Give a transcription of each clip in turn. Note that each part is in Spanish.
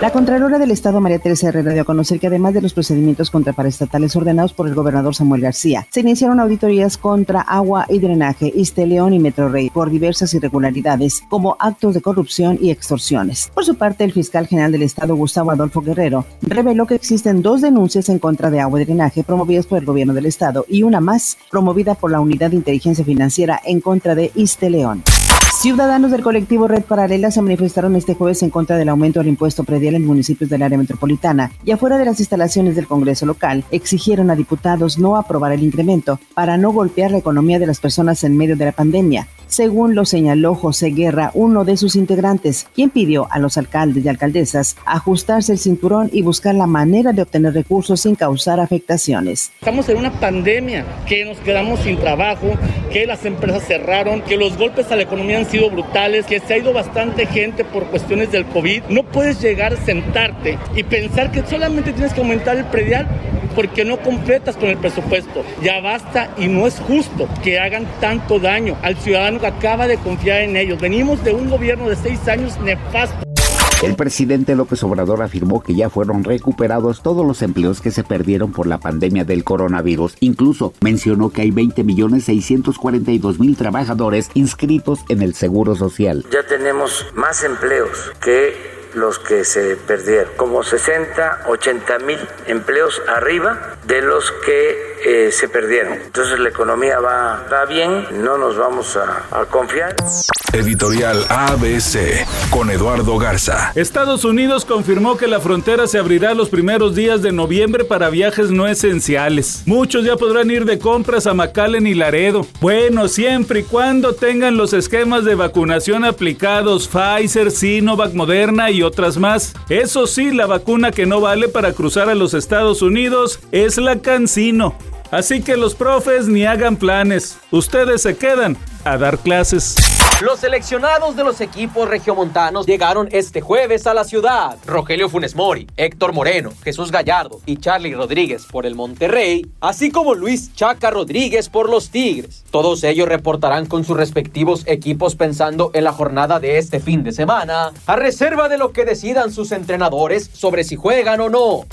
La Contralora del Estado, María Teresa Herrera, dio a conocer que además de los procedimientos contra paraestatales ordenados por el gobernador Samuel García, se iniciaron auditorías contra agua y drenaje, León y Metro Rey por diversas irregularidades, como actos de corrupción y extorsiones. Por su parte, el fiscal general del Estado, Gustavo Adolfo Guerrero, reveló que existen dos denuncias en contra de agua y drenaje promovidas por el gobierno del Estado y una más promovida por la Unidad de Inteligencia Financiera en contra de León. Ciudadanos del colectivo Red Paralela se manifestaron este jueves en contra del aumento del impuesto predial en municipios del área metropolitana y afuera de las instalaciones del Congreso local. Exigieron a diputados no aprobar el incremento para no golpear la economía de las personas en medio de la pandemia según lo señaló José Guerra, uno de sus integrantes, quien pidió a los alcaldes y alcaldesas ajustarse el cinturón y buscar la manera de obtener recursos sin causar afectaciones. Estamos en una pandemia, que nos quedamos sin trabajo, que las empresas cerraron, que los golpes a la economía han sido brutales, que se ha ido bastante gente por cuestiones del COVID. No puedes llegar, sentarte y pensar que solamente tienes que aumentar el predial porque no completas con el presupuesto. Ya basta y no es justo que hagan tanto daño al ciudadano que acaba de confiar en ellos. Venimos de un gobierno de seis años nefasto. El presidente López Obrador afirmó que ya fueron recuperados todos los empleos que se perdieron por la pandemia del coronavirus. Incluso mencionó que hay 20 millones 642 mil trabajadores inscritos en el Seguro Social. Ya tenemos más empleos que los que se perdieron, como 60, 80 mil empleos arriba de los que eh, se perdieron. Entonces la economía va, va bien, no nos vamos a, a confiar. Editorial ABC con Eduardo Garza. Estados Unidos confirmó que la frontera se abrirá los primeros días de noviembre para viajes no esenciales. Muchos ya podrán ir de compras a McAllen y Laredo. Bueno, siempre y cuando tengan los esquemas de vacunación aplicados Pfizer, Sinovac, Moderna y otras más. Eso sí, la vacuna que no vale para cruzar a los Estados Unidos es la Cancino. Así que los profes ni hagan planes, ustedes se quedan a dar clases. Los seleccionados de los equipos regiomontanos llegaron este jueves a la ciudad. Rogelio Funes Mori, Héctor Moreno, Jesús Gallardo y Charlie Rodríguez por el Monterrey, así como Luis Chaca Rodríguez por los Tigres. Todos ellos reportarán con sus respectivos equipos pensando en la jornada de este fin de semana, a reserva de lo que decidan sus entrenadores sobre si juegan o no.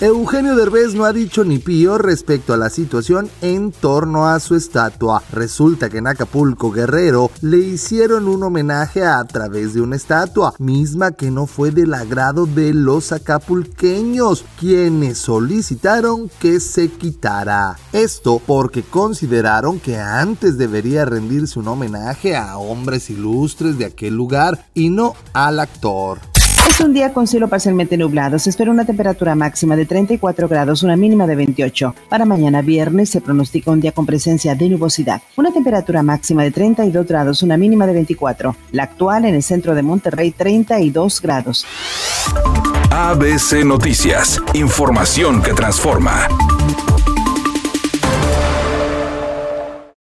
Eugenio Derbez no ha dicho ni pío respecto a la situación en torno a su estatua. Resulta que en Acapulco Guerrero le hicieron un homenaje a través de una estatua, misma que no fue del agrado de los acapulqueños, quienes solicitaron que se quitara. Esto porque consideraron que antes debería rendirse un homenaje a hombres ilustres de aquel lugar y no al actor. Es un día con cielo parcialmente nublado. Se espera una temperatura máxima de 34 grados, una mínima de 28. Para mañana viernes se pronostica un día con presencia de nubosidad. Una temperatura máxima de 32 grados, una mínima de 24. La actual en el centro de Monterrey, 32 grados. ABC Noticias. Información que transforma.